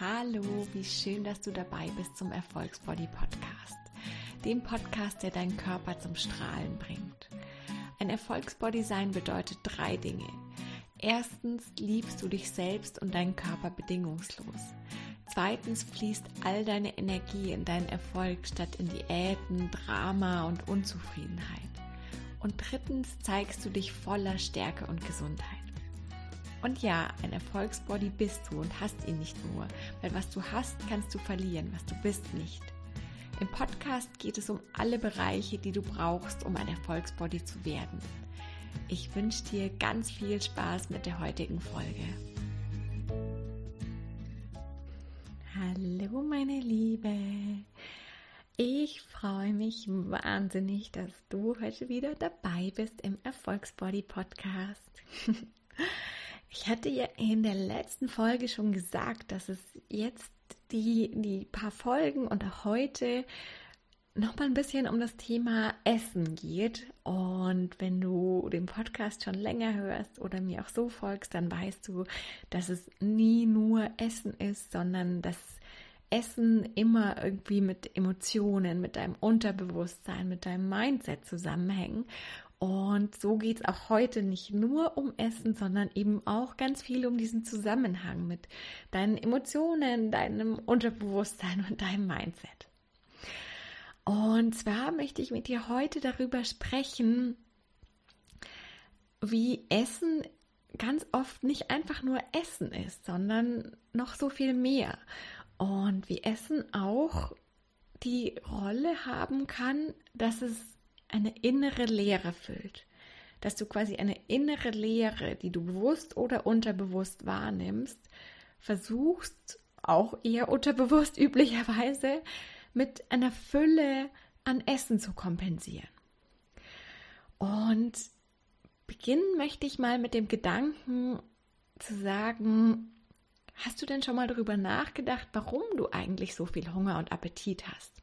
Hallo, wie schön, dass du dabei bist zum Erfolgsbody Podcast, dem Podcast, der deinen Körper zum Strahlen bringt. Ein Erfolgsbody sein bedeutet drei Dinge. Erstens liebst du dich selbst und deinen Körper bedingungslos. Zweitens fließt all deine Energie in deinen Erfolg statt in Diäten, Drama und Unzufriedenheit. Und drittens zeigst du dich voller Stärke und Gesundheit. Und ja, ein Erfolgsbody bist du und hast ihn nicht nur, weil was du hast, kannst du verlieren, was du bist nicht. Im Podcast geht es um alle Bereiche, die du brauchst, um ein Erfolgsbody zu werden. Ich wünsche dir ganz viel Spaß mit der heutigen Folge. Hallo meine Liebe. Ich freue mich wahnsinnig, dass du heute wieder dabei bist im Erfolgsbody Podcast. Ich hatte ja in der letzten Folge schon gesagt, dass es jetzt die, die paar Folgen und auch heute noch mal ein bisschen um das Thema Essen geht. Und wenn du den Podcast schon länger hörst oder mir auch so folgst, dann weißt du, dass es nie nur Essen ist, sondern dass Essen immer irgendwie mit Emotionen, mit deinem Unterbewusstsein, mit deinem Mindset zusammenhängen. Und so geht es auch heute nicht nur um Essen, sondern eben auch ganz viel um diesen Zusammenhang mit deinen Emotionen, deinem Unterbewusstsein und deinem Mindset. Und zwar möchte ich mit dir heute darüber sprechen, wie Essen ganz oft nicht einfach nur Essen ist, sondern noch so viel mehr. Und wie Essen auch die Rolle haben kann, dass es eine innere Leere füllt. Dass du quasi eine innere Leere, die du bewusst oder unterbewusst wahrnimmst, versuchst, auch eher unterbewusst üblicherweise, mit einer Fülle an Essen zu kompensieren. Und beginnen möchte ich mal mit dem Gedanken zu sagen, hast du denn schon mal darüber nachgedacht, warum du eigentlich so viel Hunger und Appetit hast?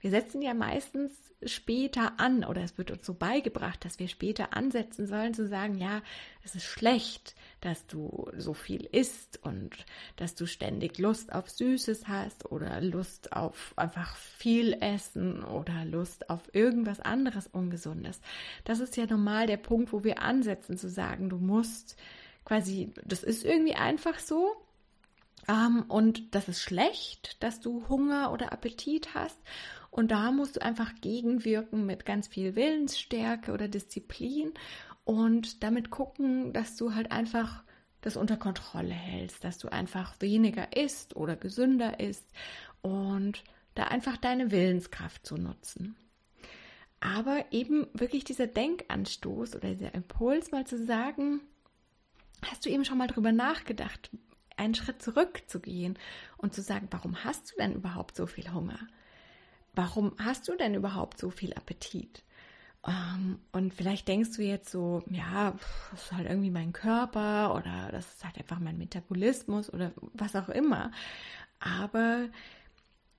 Wir setzen ja meistens später an oder es wird uns so beigebracht, dass wir später ansetzen sollen zu sagen, ja, es ist schlecht, dass du so viel isst und dass du ständig Lust auf Süßes hast oder Lust auf einfach viel Essen oder Lust auf irgendwas anderes Ungesundes. Das ist ja normal der Punkt, wo wir ansetzen zu sagen, du musst quasi, das ist irgendwie einfach so, ähm, und das ist schlecht, dass du Hunger oder Appetit hast. Und da musst du einfach gegenwirken mit ganz viel Willensstärke oder Disziplin und damit gucken, dass du halt einfach das unter Kontrolle hältst, dass du einfach weniger isst oder gesünder isst und da einfach deine Willenskraft zu nutzen. Aber eben wirklich dieser Denkanstoß oder dieser Impuls mal zu sagen, hast du eben schon mal drüber nachgedacht, einen Schritt zurückzugehen und zu sagen, warum hast du denn überhaupt so viel Hunger? Warum hast du denn überhaupt so viel Appetit? Ähm, und vielleicht denkst du jetzt so, ja, das ist halt irgendwie mein Körper oder das ist halt einfach mein Metabolismus oder was auch immer. Aber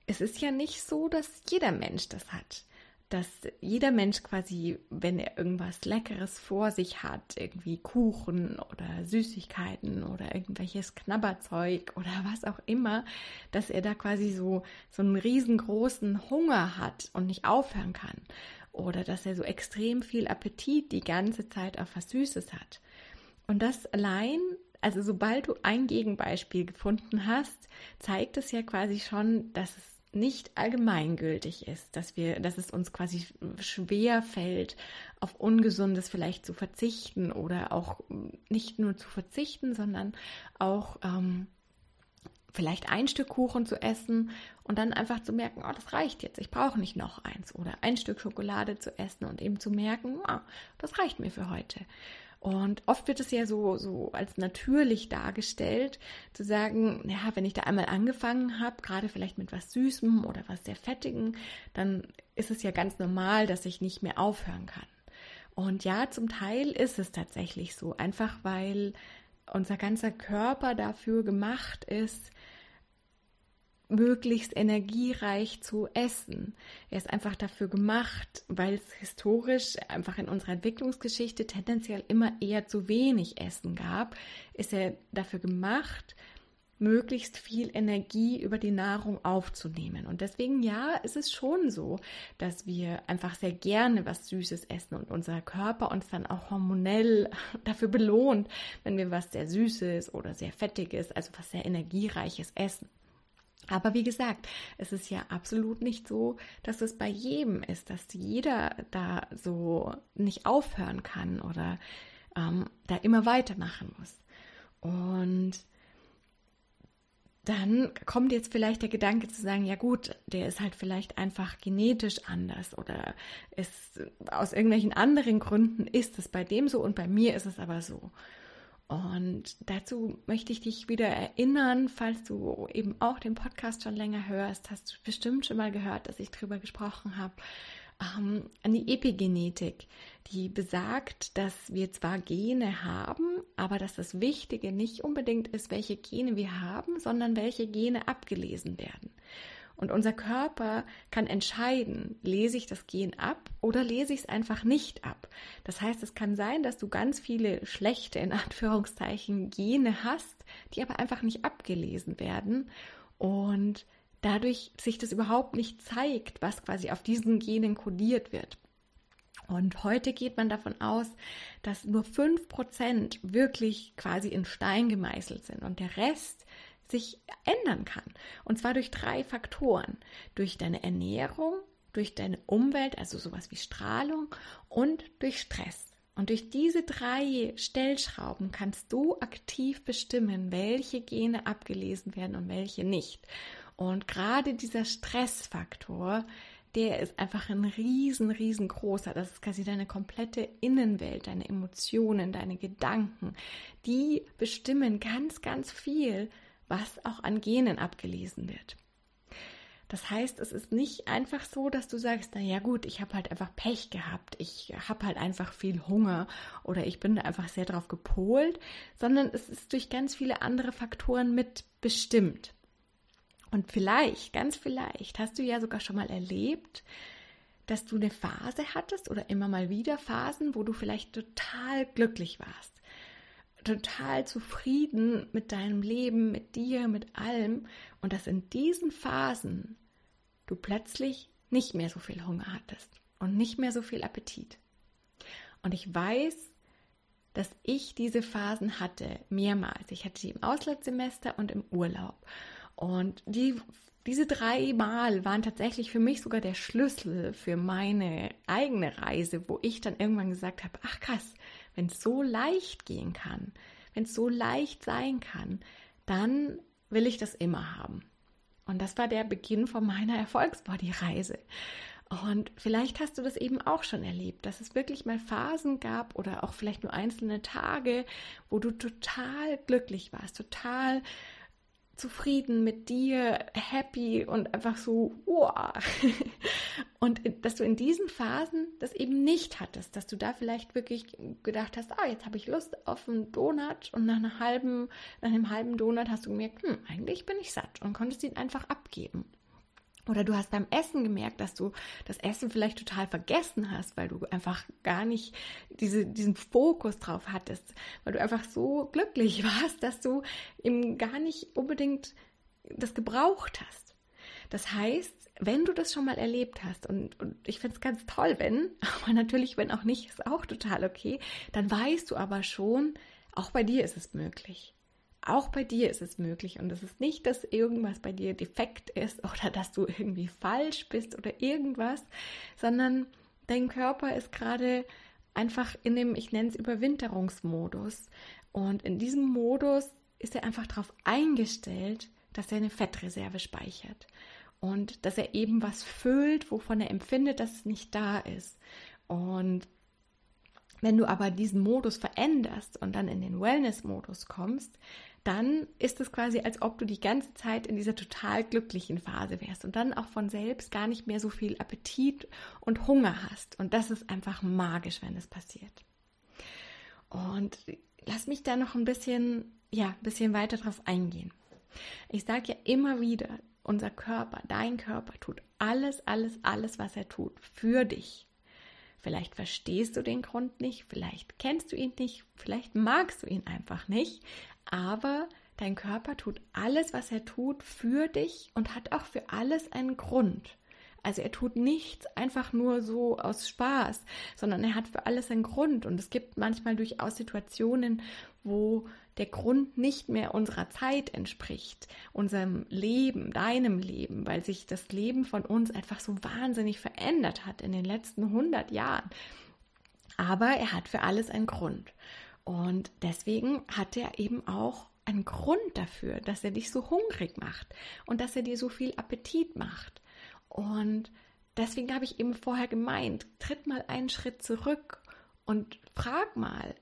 es ist ja nicht so, dass jeder Mensch das hat dass jeder Mensch quasi, wenn er irgendwas Leckeres vor sich hat, irgendwie Kuchen oder Süßigkeiten oder irgendwelches Knabberzeug oder was auch immer, dass er da quasi so, so einen riesengroßen Hunger hat und nicht aufhören kann. Oder dass er so extrem viel Appetit die ganze Zeit auf was Süßes hat. Und das allein also sobald du ein Gegenbeispiel gefunden hast, zeigt es ja quasi schon, dass es nicht allgemeingültig ist, dass wir, dass es uns quasi schwer fällt, auf Ungesundes vielleicht zu verzichten oder auch nicht nur zu verzichten, sondern auch ähm, vielleicht ein Stück Kuchen zu essen und dann einfach zu merken, oh, das reicht jetzt, ich brauche nicht noch eins oder ein Stück Schokolade zu essen und eben zu merken, oh, das reicht mir für heute. Und oft wird es ja so, so als natürlich dargestellt, zu sagen, ja, wenn ich da einmal angefangen habe, gerade vielleicht mit was Süßem oder was sehr Fettigen, dann ist es ja ganz normal, dass ich nicht mehr aufhören kann. Und ja, zum Teil ist es tatsächlich so, einfach weil unser ganzer Körper dafür gemacht ist, möglichst energiereich zu essen. Er ist einfach dafür gemacht, weil es historisch einfach in unserer Entwicklungsgeschichte tendenziell immer eher zu wenig Essen gab, ist er dafür gemacht, möglichst viel Energie über die Nahrung aufzunehmen. Und deswegen, ja, ist es schon so, dass wir einfach sehr gerne was Süßes essen und unser Körper uns dann auch hormonell dafür belohnt, wenn wir was sehr Süßes oder sehr Fettiges, also was sehr Energiereiches essen. Aber wie gesagt, es ist ja absolut nicht so, dass es bei jedem ist, dass jeder da so nicht aufhören kann oder ähm, da immer weitermachen muss. Und dann kommt jetzt vielleicht der Gedanke zu sagen, ja gut, der ist halt vielleicht einfach genetisch anders oder ist aus irgendwelchen anderen Gründen ist es bei dem so und bei mir ist es aber so. Und dazu möchte ich dich wieder erinnern, falls du eben auch den Podcast schon länger hörst, hast du bestimmt schon mal gehört, dass ich darüber gesprochen habe, ähm, an die Epigenetik, die besagt, dass wir zwar Gene haben, aber dass das Wichtige nicht unbedingt ist, welche Gene wir haben, sondern welche Gene abgelesen werden. Und unser Körper kann entscheiden, lese ich das Gen ab oder lese ich es einfach nicht ab. Das heißt, es kann sein, dass du ganz viele schlechte, in Anführungszeichen, Gene hast, die aber einfach nicht abgelesen werden und dadurch sich das überhaupt nicht zeigt, was quasi auf diesen Genen kodiert wird. Und heute geht man davon aus, dass nur 5% wirklich quasi in Stein gemeißelt sind und der Rest sich ändern kann. Und zwar durch drei Faktoren. Durch deine Ernährung, durch deine Umwelt, also sowas wie Strahlung und durch Stress. Und durch diese drei Stellschrauben kannst du aktiv bestimmen, welche Gene abgelesen werden und welche nicht. Und gerade dieser Stressfaktor, der ist einfach ein riesen, riesengroßer. Das ist quasi deine komplette Innenwelt, deine Emotionen, deine Gedanken. Die bestimmen ganz, ganz viel was auch an Genen abgelesen wird. Das heißt, es ist nicht einfach so, dass du sagst, na ja gut, ich habe halt einfach Pech gehabt, ich habe halt einfach viel Hunger oder ich bin einfach sehr drauf gepolt, sondern es ist durch ganz viele andere Faktoren mit bestimmt. Und vielleicht, ganz vielleicht, hast du ja sogar schon mal erlebt, dass du eine Phase hattest oder immer mal wieder Phasen, wo du vielleicht total glücklich warst total zufrieden mit deinem Leben, mit dir, mit allem und dass in diesen Phasen du plötzlich nicht mehr so viel Hunger hattest und nicht mehr so viel Appetit. Und ich weiß, dass ich diese Phasen hatte mehrmals. Ich hatte sie im Auslandssemester und im Urlaub. Und die, diese drei Mal waren tatsächlich für mich sogar der Schlüssel für meine eigene Reise, wo ich dann irgendwann gesagt habe, ach krass, wenn es so leicht gehen kann, wenn es so leicht sein kann, dann will ich das immer haben. Und das war der Beginn von meiner Erfolgsbody-Reise. Und vielleicht hast du das eben auch schon erlebt, dass es wirklich mal Phasen gab oder auch vielleicht nur einzelne Tage, wo du total glücklich warst, total zufrieden mit dir, happy und einfach so, wow. Und dass du in diesen Phasen das eben nicht hattest, dass du da vielleicht wirklich gedacht hast, ah, jetzt habe ich Lust auf einen Donut und nach, einer halben, nach einem halben Donut hast du gemerkt, hm, eigentlich bin ich satt und konntest ihn einfach abgeben. Oder du hast beim Essen gemerkt, dass du das Essen vielleicht total vergessen hast, weil du einfach gar nicht diese, diesen Fokus drauf hattest, weil du einfach so glücklich warst, dass du eben gar nicht unbedingt das gebraucht hast. Das heißt, wenn du das schon mal erlebt hast, und, und ich finde es ganz toll, wenn, aber natürlich, wenn auch nicht, ist auch total okay, dann weißt du aber schon, auch bei dir ist es möglich. Auch bei dir ist es möglich und es ist nicht, dass irgendwas bei dir defekt ist oder dass du irgendwie falsch bist oder irgendwas, sondern dein Körper ist gerade einfach in dem, ich nenne es Überwinterungsmodus. Und in diesem Modus ist er einfach darauf eingestellt, dass er eine Fettreserve speichert und dass er eben was füllt, wovon er empfindet, dass es nicht da ist. Und wenn du aber diesen Modus veränderst und dann in den Wellness-Modus kommst, dann ist es quasi, als ob du die ganze Zeit in dieser total glücklichen Phase wärst und dann auch von selbst gar nicht mehr so viel Appetit und Hunger hast. Und das ist einfach magisch, wenn das passiert. Und lass mich da noch ein bisschen, ja, ein bisschen weiter drauf eingehen. Ich sage ja immer wieder, unser Körper, dein Körper tut alles, alles, alles, was er tut, für dich. Vielleicht verstehst du den Grund nicht, vielleicht kennst du ihn nicht, vielleicht magst du ihn einfach nicht, aber dein Körper tut alles, was er tut, für dich und hat auch für alles einen Grund. Also er tut nichts einfach nur so aus Spaß, sondern er hat für alles einen Grund. Und es gibt manchmal durchaus Situationen, wo der Grund nicht mehr unserer Zeit entspricht, unserem Leben, deinem Leben, weil sich das Leben von uns einfach so wahnsinnig verändert hat in den letzten 100 Jahren. Aber er hat für alles einen Grund. Und deswegen hat er eben auch einen Grund dafür, dass er dich so hungrig macht und dass er dir so viel Appetit macht. Und deswegen habe ich eben vorher gemeint, tritt mal einen Schritt zurück und frag mal,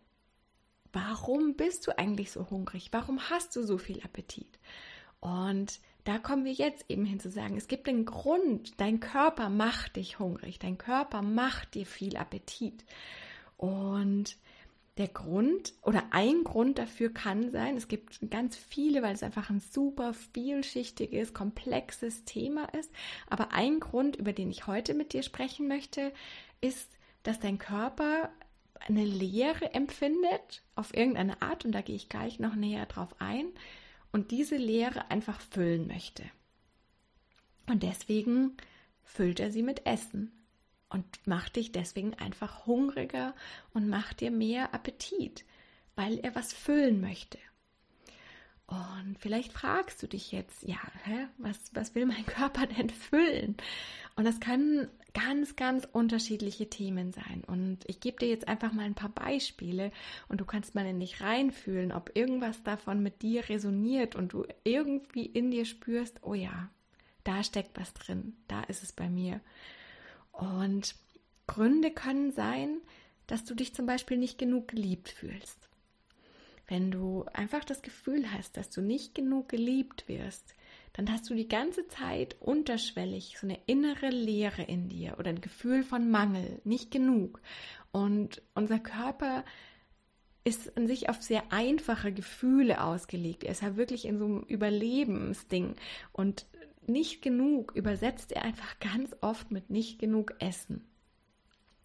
warum bist du eigentlich so hungrig? Warum hast du so viel Appetit? Und da kommen wir jetzt eben hin zu sagen, es gibt einen Grund, dein Körper macht dich hungrig, dein Körper macht dir viel Appetit. Und der Grund oder ein Grund dafür kann sein, es gibt ganz viele, weil es einfach ein super vielschichtiges, komplexes Thema ist. Aber ein Grund, über den ich heute mit dir sprechen möchte, ist, dass dein Körper eine Leere empfindet auf irgendeine Art und da gehe ich gleich noch näher drauf ein und diese Leere einfach füllen möchte. Und deswegen füllt er sie mit Essen und macht dich deswegen einfach hungriger und macht dir mehr Appetit, weil er was füllen möchte. Und vielleicht fragst du dich jetzt, ja, hä, was, was will mein Körper denn füllen? Und das können ganz, ganz unterschiedliche Themen sein. Und ich gebe dir jetzt einfach mal ein paar Beispiele und du kannst mal in dich reinfühlen, ob irgendwas davon mit dir resoniert und du irgendwie in dir spürst, oh ja, da steckt was drin, da ist es bei mir. Und Gründe können sein, dass du dich zum Beispiel nicht genug geliebt fühlst. Wenn du einfach das Gefühl hast, dass du nicht genug geliebt wirst, dann hast du die ganze Zeit unterschwellig so eine innere Leere in dir oder ein Gefühl von Mangel, nicht genug. Und unser Körper ist an sich auf sehr einfache Gefühle ausgelegt. Er ist ja wirklich in so einem Überlebensding. Und nicht genug übersetzt er einfach ganz oft mit nicht genug Essen.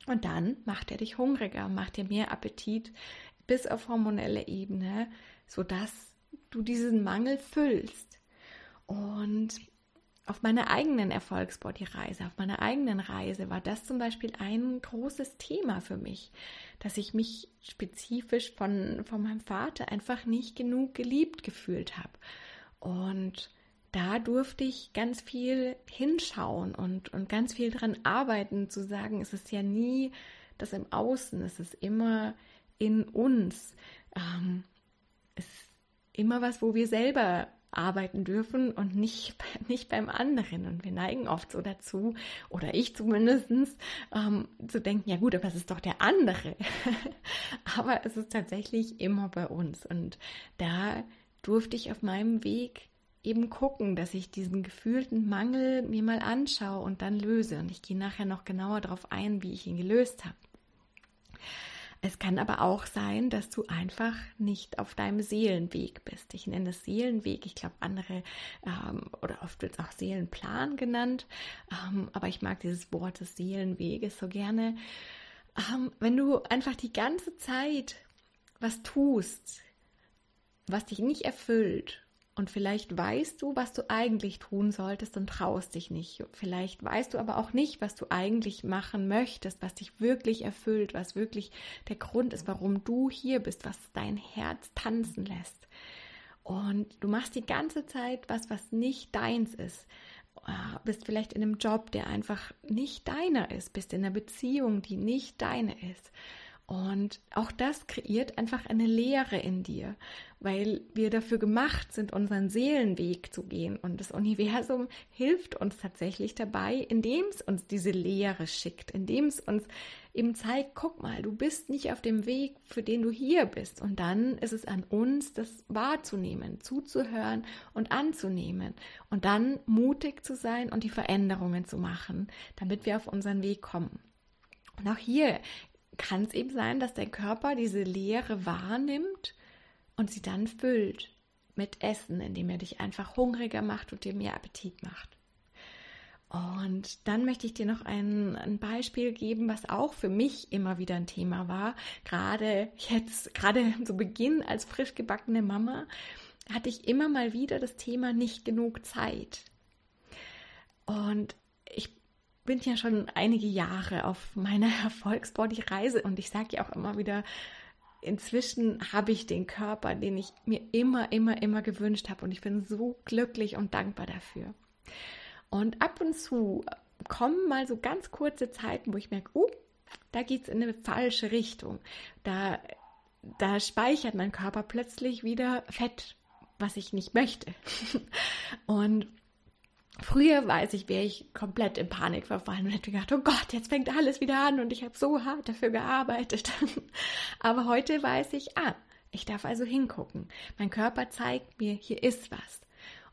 Und dann macht er dich hungriger, macht dir mehr Appetit bis auf hormonelle Ebene, sodass du diesen Mangel füllst. Und auf meiner eigenen Erfolgsbody-Reise, auf meiner eigenen Reise war das zum Beispiel ein großes Thema für mich, dass ich mich spezifisch von, von meinem Vater einfach nicht genug geliebt gefühlt habe. Und da durfte ich ganz viel hinschauen und, und ganz viel dran arbeiten, zu sagen, es ist ja nie das im Außen, es ist immer in uns. Ähm, es ist immer was, wo wir selber arbeiten dürfen und nicht, nicht beim anderen. Und wir neigen oft so dazu, oder ich zumindest, ähm, zu denken, ja gut, aber es ist doch der andere. aber es ist tatsächlich immer bei uns. Und da durfte ich auf meinem Weg eben gucken, dass ich diesen gefühlten Mangel mir mal anschaue und dann löse. Und ich gehe nachher noch genauer darauf ein, wie ich ihn gelöst habe. Es kann aber auch sein, dass du einfach nicht auf deinem Seelenweg bist. Ich nenne es Seelenweg. Ich glaube, andere ähm, oder oft wird es auch Seelenplan genannt. Ähm, aber ich mag dieses Wort des Seelenweges so gerne. Ähm, wenn du einfach die ganze Zeit was tust, was dich nicht erfüllt und vielleicht weißt du, was du eigentlich tun solltest und traust dich nicht. Vielleicht weißt du aber auch nicht, was du eigentlich machen möchtest, was dich wirklich erfüllt, was wirklich der Grund ist, warum du hier bist, was dein Herz tanzen lässt. Und du machst die ganze Zeit was, was nicht deins ist. Ah, bist vielleicht in einem Job, der einfach nicht deiner ist, bist in einer Beziehung, die nicht deine ist. Und auch das kreiert einfach eine Leere in dir, weil wir dafür gemacht sind, unseren Seelenweg zu gehen. Und das Universum hilft uns tatsächlich dabei, indem es uns diese Leere schickt, indem es uns eben zeigt, guck mal, du bist nicht auf dem Weg, für den du hier bist. Und dann ist es an uns, das wahrzunehmen, zuzuhören und anzunehmen. Und dann mutig zu sein und die Veränderungen zu machen, damit wir auf unseren Weg kommen. Und auch hier kann es eben sein, dass der Körper diese Leere wahrnimmt und sie dann füllt mit Essen, indem er dich einfach hungriger macht und dir mehr Appetit macht. Und dann möchte ich dir noch ein, ein, Beispiel geben, was auch für mich immer wieder ein Thema war. Gerade jetzt, gerade zu Beginn als frisch gebackene Mama hatte ich immer mal wieder das Thema nicht genug Zeit. Und ich bin ja schon einige Jahre auf meiner Erfolgsbody-Reise und ich sage ja auch immer wieder, inzwischen habe ich den Körper, den ich mir immer, immer, immer gewünscht habe und ich bin so glücklich und dankbar dafür. Und ab und zu kommen mal so ganz kurze Zeiten, wo ich merke, oh, da geht es in eine falsche Richtung. Da, da speichert mein Körper plötzlich wieder Fett, was ich nicht möchte. und Früher weiß ich, wäre ich komplett in Panik verfallen und hätte gedacht, oh Gott, jetzt fängt alles wieder an und ich habe so hart dafür gearbeitet. Aber heute weiß ich, ah, ich darf also hingucken. Mein Körper zeigt mir, hier ist was.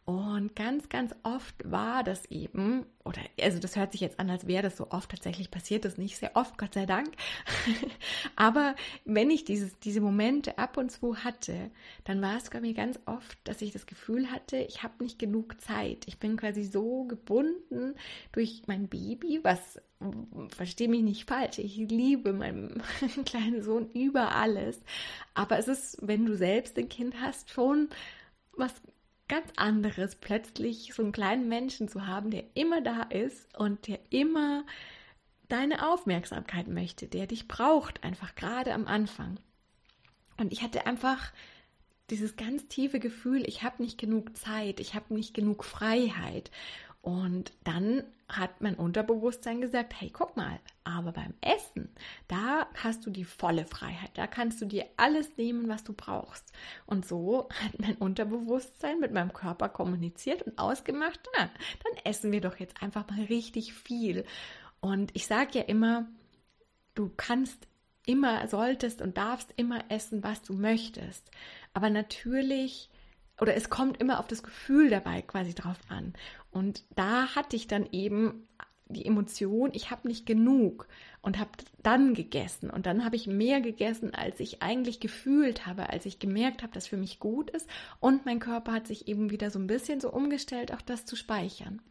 Und ganz, ganz oft war das eben, oder also das hört sich jetzt an, als wäre das so oft tatsächlich passiert, das nicht sehr oft, Gott sei Dank. Aber wenn ich dieses, diese Momente ab und zu hatte, dann war es bei mir ganz oft, dass ich das Gefühl hatte, ich habe nicht genug Zeit. Ich bin quasi so gebunden durch mein Baby, was verstehe mich nicht falsch, ich liebe meinen kleinen Sohn über alles. Aber es ist, wenn du selbst ein Kind hast, schon was ganz anderes, plötzlich so einen kleinen Menschen zu haben, der immer da ist und der immer deine Aufmerksamkeit möchte, der dich braucht, einfach gerade am Anfang. Und ich hatte einfach dieses ganz tiefe Gefühl, ich habe nicht genug Zeit, ich habe nicht genug Freiheit. Und dann hat mein Unterbewusstsein gesagt, hey, guck mal, aber beim Essen, da hast du die volle Freiheit, da kannst du dir alles nehmen, was du brauchst. Und so hat mein Unterbewusstsein mit meinem Körper kommuniziert und ausgemacht, na, dann essen wir doch jetzt einfach mal richtig viel. Und ich sage ja immer, du kannst immer, solltest und darfst immer essen, was du möchtest. Aber natürlich oder es kommt immer auf das Gefühl dabei quasi drauf an. Und da hatte ich dann eben die Emotion, ich habe nicht genug und habe dann gegessen. Und dann habe ich mehr gegessen, als ich eigentlich gefühlt habe, als ich gemerkt habe, dass für mich gut ist. Und mein Körper hat sich eben wieder so ein bisschen so umgestellt, auch das zu speichern.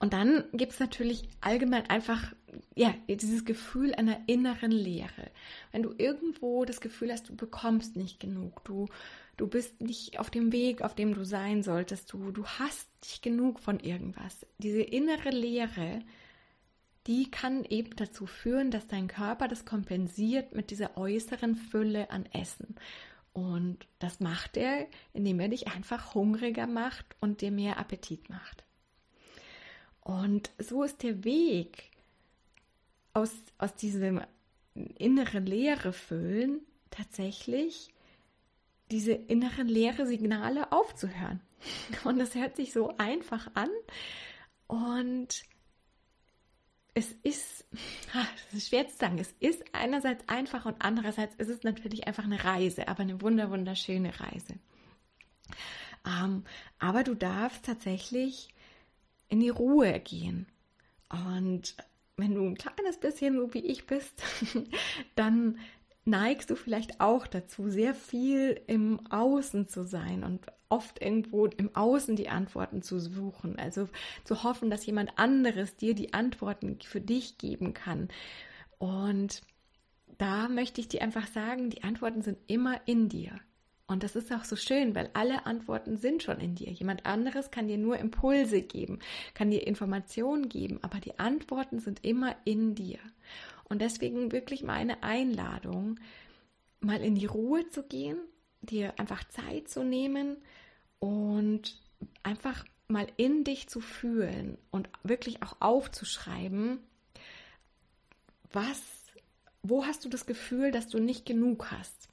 Und dann gibt es natürlich allgemein einfach ja, dieses Gefühl einer inneren Leere. Wenn du irgendwo das Gefühl hast, du bekommst nicht genug, du, du bist nicht auf dem Weg, auf dem du sein solltest, du, du hast nicht genug von irgendwas. Diese innere Leere, die kann eben dazu führen, dass dein Körper das kompensiert mit dieser äußeren Fülle an Essen. Und das macht er, indem er dich einfach hungriger macht und dir mehr Appetit macht. Und so ist der Weg aus, aus diesem inneren Leere füllen tatsächlich diese inneren leere Signale aufzuhören. Und das hört sich so einfach an. Und es ist, es ist schwer zu sagen, es ist einerseits einfach und andererseits ist es natürlich einfach eine Reise, aber eine wunder, wunderschöne Reise. Ähm, aber du darfst tatsächlich in die Ruhe gehen. Und wenn du ein kleines bisschen so wie ich bist, dann neigst du vielleicht auch dazu, sehr viel im Außen zu sein und oft irgendwo im Außen die Antworten zu suchen. Also zu hoffen, dass jemand anderes dir die Antworten für dich geben kann. Und da möchte ich dir einfach sagen, die Antworten sind immer in dir. Und das ist auch so schön, weil alle Antworten sind schon in dir. Jemand anderes kann dir nur Impulse geben, kann dir Informationen geben, aber die Antworten sind immer in dir. Und deswegen wirklich meine Einladung, mal in die Ruhe zu gehen, dir einfach Zeit zu nehmen und einfach mal in dich zu fühlen und wirklich auch aufzuschreiben, was, wo hast du das Gefühl, dass du nicht genug hast?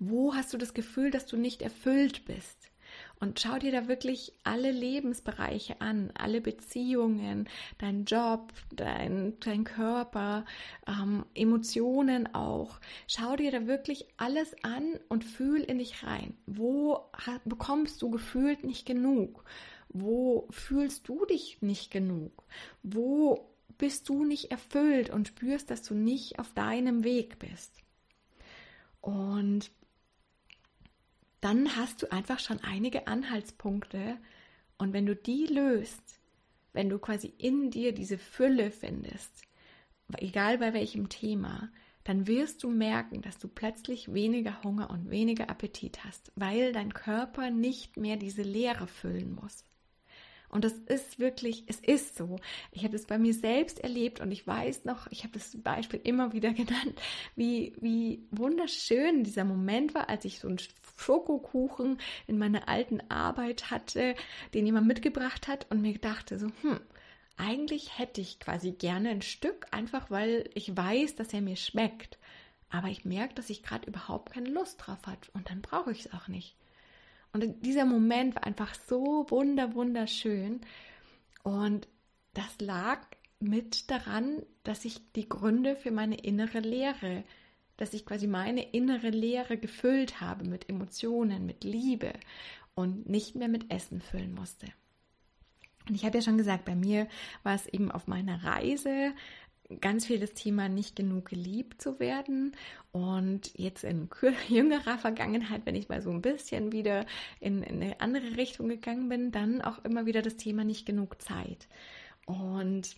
Wo hast du das Gefühl, dass du nicht erfüllt bist? Und schau dir da wirklich alle Lebensbereiche an, alle Beziehungen, dein Job, dein, dein Körper, ähm, Emotionen auch. Schau dir da wirklich alles an und fühl in dich rein. Wo bekommst du gefühlt nicht genug? Wo fühlst du dich nicht genug? Wo bist du nicht erfüllt und spürst, dass du nicht auf deinem Weg bist? Und dann hast du einfach schon einige Anhaltspunkte. Und wenn du die löst, wenn du quasi in dir diese Fülle findest, egal bei welchem Thema, dann wirst du merken, dass du plötzlich weniger Hunger und weniger Appetit hast, weil dein Körper nicht mehr diese Leere füllen muss. Und das ist wirklich, es ist so. Ich habe es bei mir selbst erlebt und ich weiß noch, ich habe das Beispiel immer wieder genannt, wie, wie wunderschön dieser Moment war, als ich so einen Schokokuchen in meiner alten Arbeit hatte, den jemand mitgebracht hat und mir dachte so, hm, eigentlich hätte ich quasi gerne ein Stück, einfach weil ich weiß, dass er mir schmeckt. Aber ich merke, dass ich gerade überhaupt keine Lust drauf habe und dann brauche ich es auch nicht. Und dieser Moment war einfach so wunder, wunderschön. Und das lag mit daran, dass ich die Gründe für meine innere Leere, dass ich quasi meine innere Leere gefüllt habe mit Emotionen, mit Liebe und nicht mehr mit Essen füllen musste. Und ich habe ja schon gesagt, bei mir war es eben auf meiner Reise ganz viel das Thema nicht genug geliebt zu werden. Und jetzt in jüngerer Vergangenheit, wenn ich mal so ein bisschen wieder in, in eine andere Richtung gegangen bin, dann auch immer wieder das Thema nicht genug Zeit. Und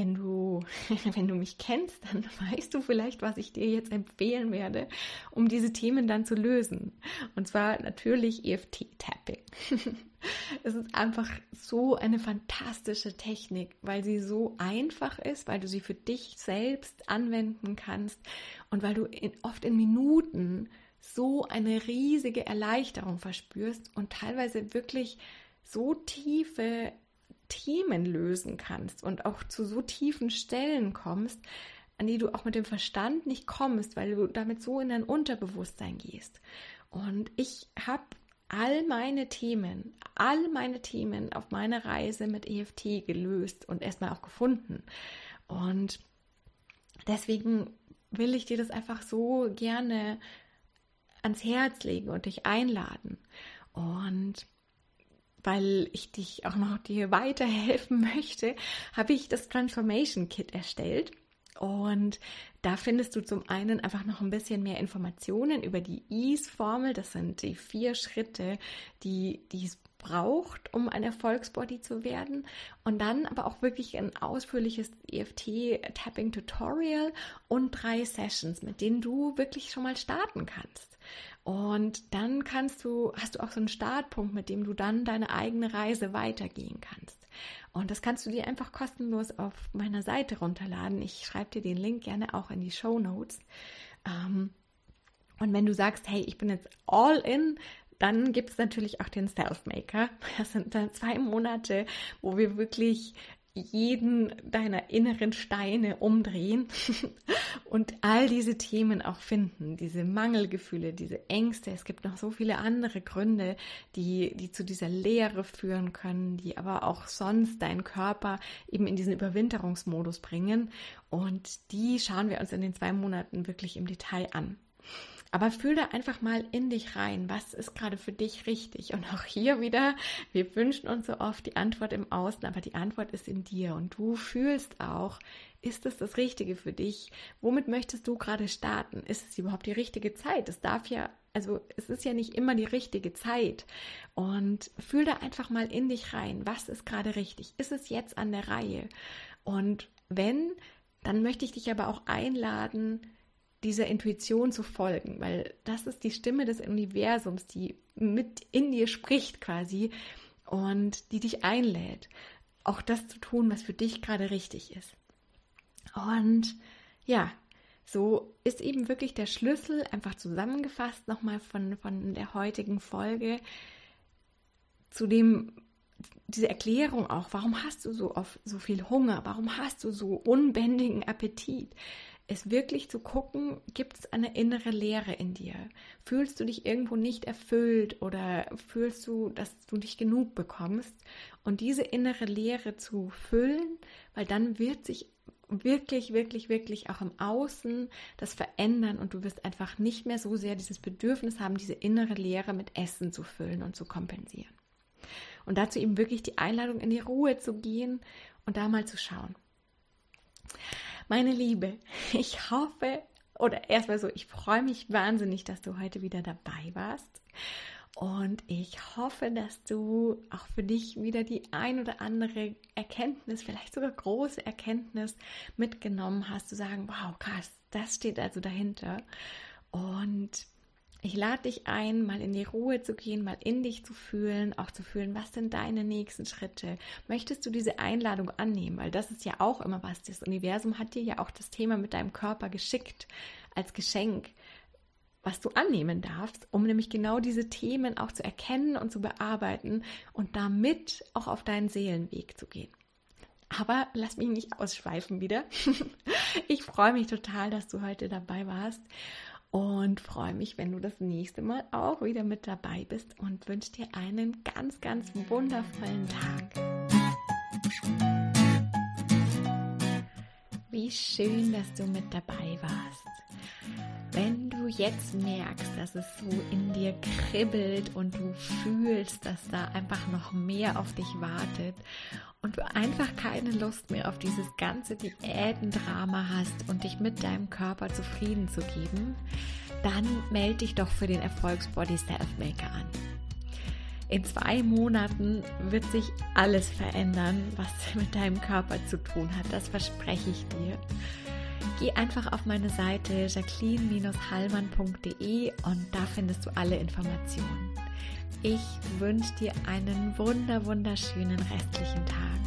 wenn du, wenn du mich kennst, dann weißt du vielleicht, was ich dir jetzt empfehlen werde, um diese Themen dann zu lösen. Und zwar natürlich EFT-Tapping. es ist einfach so eine fantastische Technik, weil sie so einfach ist, weil du sie für dich selbst anwenden kannst und weil du in, oft in Minuten so eine riesige Erleichterung verspürst und teilweise wirklich so tiefe Themen lösen kannst und auch zu so tiefen Stellen kommst, an die du auch mit dem Verstand nicht kommst, weil du damit so in dein Unterbewusstsein gehst. Und ich habe all meine Themen, all meine Themen auf meiner Reise mit EFT gelöst und erstmal auch gefunden. Und deswegen will ich dir das einfach so gerne ans Herz legen und dich einladen. Und weil ich dich auch noch dir weiterhelfen möchte, habe ich das Transformation Kit erstellt. Und da findest du zum einen einfach noch ein bisschen mehr Informationen über die Ease-Formel. Das sind die vier Schritte, die, die braucht, um ein Erfolgsbody zu werden. Und dann aber auch wirklich ein ausführliches EFT-Tapping-Tutorial und drei Sessions, mit denen du wirklich schon mal starten kannst. Und dann kannst du, hast du auch so einen Startpunkt, mit dem du dann deine eigene Reise weitergehen kannst. Und das kannst du dir einfach kostenlos auf meiner Seite runterladen. Ich schreibe dir den Link gerne auch in die Show Notes. Ähm, und wenn du sagst, hey, ich bin jetzt all in, dann gibt es natürlich auch den Self-Maker. Das sind dann zwei Monate, wo wir wirklich jeden deiner inneren Steine umdrehen und all diese Themen auch finden, diese Mangelgefühle, diese Ängste. Es gibt noch so viele andere Gründe, die, die zu dieser Leere führen können, die aber auch sonst deinen Körper eben in diesen Überwinterungsmodus bringen. Und die schauen wir uns in den zwei Monaten wirklich im Detail an. Aber fühl da einfach mal in dich rein, was ist gerade für dich richtig. Und auch hier wieder, wir wünschen uns so oft die Antwort im Außen, aber die Antwort ist in dir. Und du fühlst auch, ist es das Richtige für dich? Womit möchtest du gerade starten? Ist es überhaupt die richtige Zeit? Es darf ja, also es ist ja nicht immer die richtige Zeit. Und fühl da einfach mal in dich rein, was ist gerade richtig? Ist es jetzt an der Reihe? Und wenn, dann möchte ich dich aber auch einladen, dieser Intuition zu folgen, weil das ist die Stimme des Universums, die mit in dir spricht quasi und die dich einlädt, auch das zu tun, was für dich gerade richtig ist. Und ja, so ist eben wirklich der Schlüssel, einfach zusammengefasst nochmal von, von der heutigen Folge, zu dem, diese Erklärung auch, warum hast du so oft so viel Hunger, warum hast du so unbändigen Appetit? Ist wirklich zu gucken, gibt es eine innere Leere in dir? Fühlst du dich irgendwo nicht erfüllt oder fühlst du, dass du nicht genug bekommst? Und diese innere Leere zu füllen, weil dann wird sich wirklich, wirklich, wirklich auch im Außen das verändern und du wirst einfach nicht mehr so sehr dieses Bedürfnis haben, diese innere Leere mit Essen zu füllen und zu kompensieren. Und dazu eben wirklich die Einladung in die Ruhe zu gehen und da mal zu schauen. Meine Liebe, ich hoffe, oder erstmal so, ich freue mich wahnsinnig, dass du heute wieder dabei warst. Und ich hoffe, dass du auch für dich wieder die ein oder andere Erkenntnis, vielleicht sogar große Erkenntnis mitgenommen hast, zu sagen, wow, krass, das steht also dahinter. Und ich lade dich ein, mal in die Ruhe zu gehen, mal in dich zu fühlen, auch zu fühlen, was sind deine nächsten Schritte? Möchtest du diese Einladung annehmen? Weil das ist ja auch immer was. Das Universum hat dir ja auch das Thema mit deinem Körper geschickt als Geschenk, was du annehmen darfst, um nämlich genau diese Themen auch zu erkennen und zu bearbeiten und damit auch auf deinen Seelenweg zu gehen. Aber lass mich nicht ausschweifen wieder. Ich freue mich total, dass du heute dabei warst und freue mich, wenn du das nächste Mal auch wieder mit dabei bist und wünsche dir einen ganz, ganz wundervollen Tag. Wie schön, dass du mit dabei warst. Wenn du jetzt merkst, dass es so in dir kribbelt und du fühlst, dass da einfach noch mehr auf dich wartet und du einfach keine Lust mehr auf dieses ganze Diätendrama hast und dich mit deinem Körper zufrieden zu geben, dann melde dich doch für den Erfolgsbody Self-Maker an. In zwei Monaten wird sich alles verändern, was mit deinem Körper zu tun hat. Das verspreche ich dir. Geh einfach auf meine Seite jacqueline-hallmann.de und da findest du alle Informationen. Ich wünsche dir einen wunder, wunderschönen restlichen Tag.